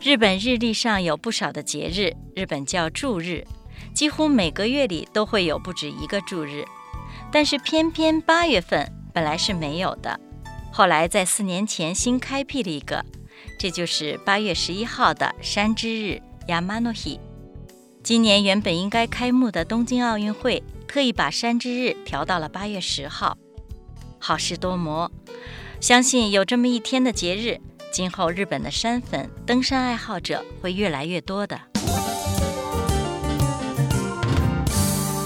日本日历上有不少的节日，日本叫祝日，几乎每个月里都会有不止一个祝日。但是偏偏八月份本来是没有的，后来在四年前新开辟了一个，这就是八月十一号的山之日 （Yamanohi）。今年原本应该开幕的东京奥运会，特意把山之日调到了八月十号。好事多磨，相信有这么一天的节日。今后日本的山粉、登山爱好者会越来越多的。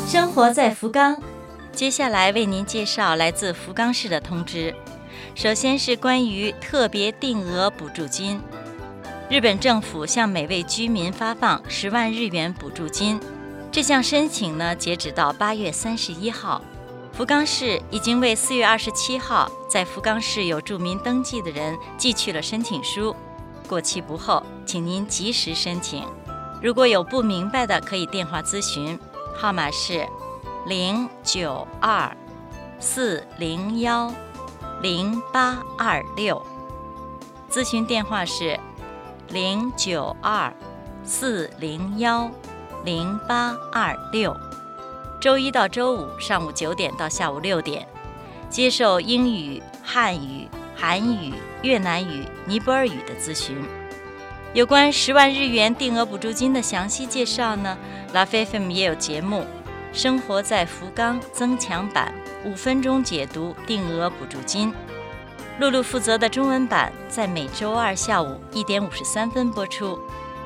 生活在福冈，接下来为您介绍来自福冈市的通知。首先是关于特别定额补助金，日本政府向每位居民发放十万日元补助金。这项申请呢，截止到八月三十一号。福冈市已经为四月二十七号在福冈市有住民登记的人寄去了申请书，过期不候，请您及时申请。如果有不明白的，可以电话咨询，号码是零九二四零幺零八二六。咨询电话是零九二四零幺零八二六。周一到周五上午九点到下午六点，接受英语、汉语、韩语、越南语、尼泊尔语的咨询。有关十万日元定额补助金的详细介绍呢，拉菲菲姆也有节目《生活在福冈》增强版，五分钟解读定额补助金。露露负责的中文版在每周二下午一点五十三分播出，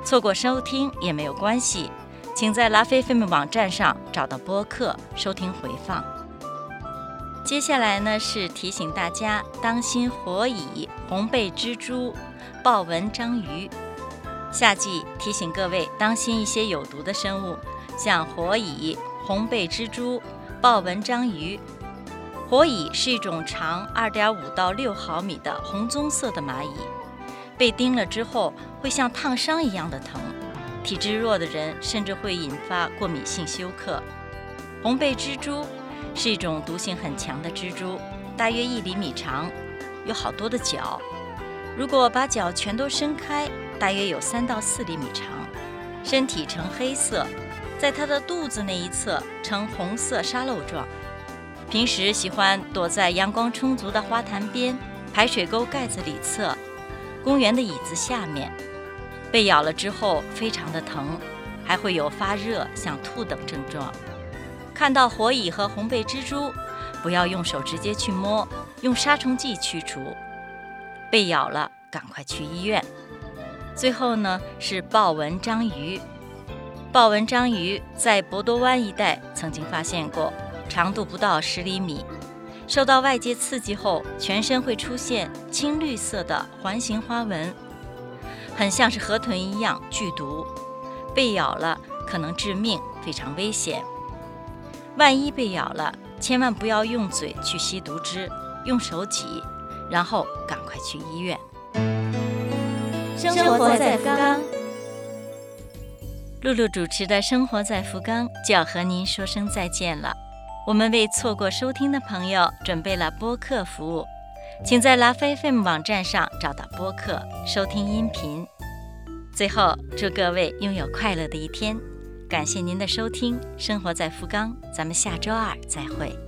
错过收听也没有关系。请在拉菲菲姆网站上找到播客收听回放。接下来呢是提醒大家当心火蚁、红背蜘蛛、豹纹章鱼。夏季提醒各位当心一些有毒的生物，像火蚁、红背蜘蛛、豹纹章鱼。火蚁是一种长二点五到六毫米的红棕色的蚂蚁，被叮了之后会像烫伤一样的疼。体质弱的人甚至会引发过敏性休克。红背蜘蛛是一种毒性很强的蜘蛛，大约一厘米长，有好多的脚。如果把脚全都伸开，大约有三到四厘米长，身体呈黑色，在它的肚子那一侧呈红色沙漏状。平时喜欢躲在阳光充足的花坛边、排水沟盖子里侧、公园的椅子下面。被咬了之后非常的疼，还会有发热、想吐等症状。看到火蚁和红背蜘蛛，不要用手直接去摸，用杀虫剂驱除。被咬了，赶快去医院。最后呢是豹纹章鱼，豹纹章鱼在博多湾一带曾经发现过，长度不到十厘米，受到外界刺激后，全身会出现青绿色的环形花纹。很像是河豚一样剧毒，被咬了可能致命，非常危险。万一被咬了，千万不要用嘴去吸毒汁，用手挤，然后赶快去医院。生活在福冈，露露主持的《生活在福冈》就要和您说声再见了。我们为错过收听的朋友准备了播客服务。请在拉菲 FM 网站上找到播客，收听音频。最后，祝各位拥有快乐的一天，感谢您的收听。生活在福冈，咱们下周二再会。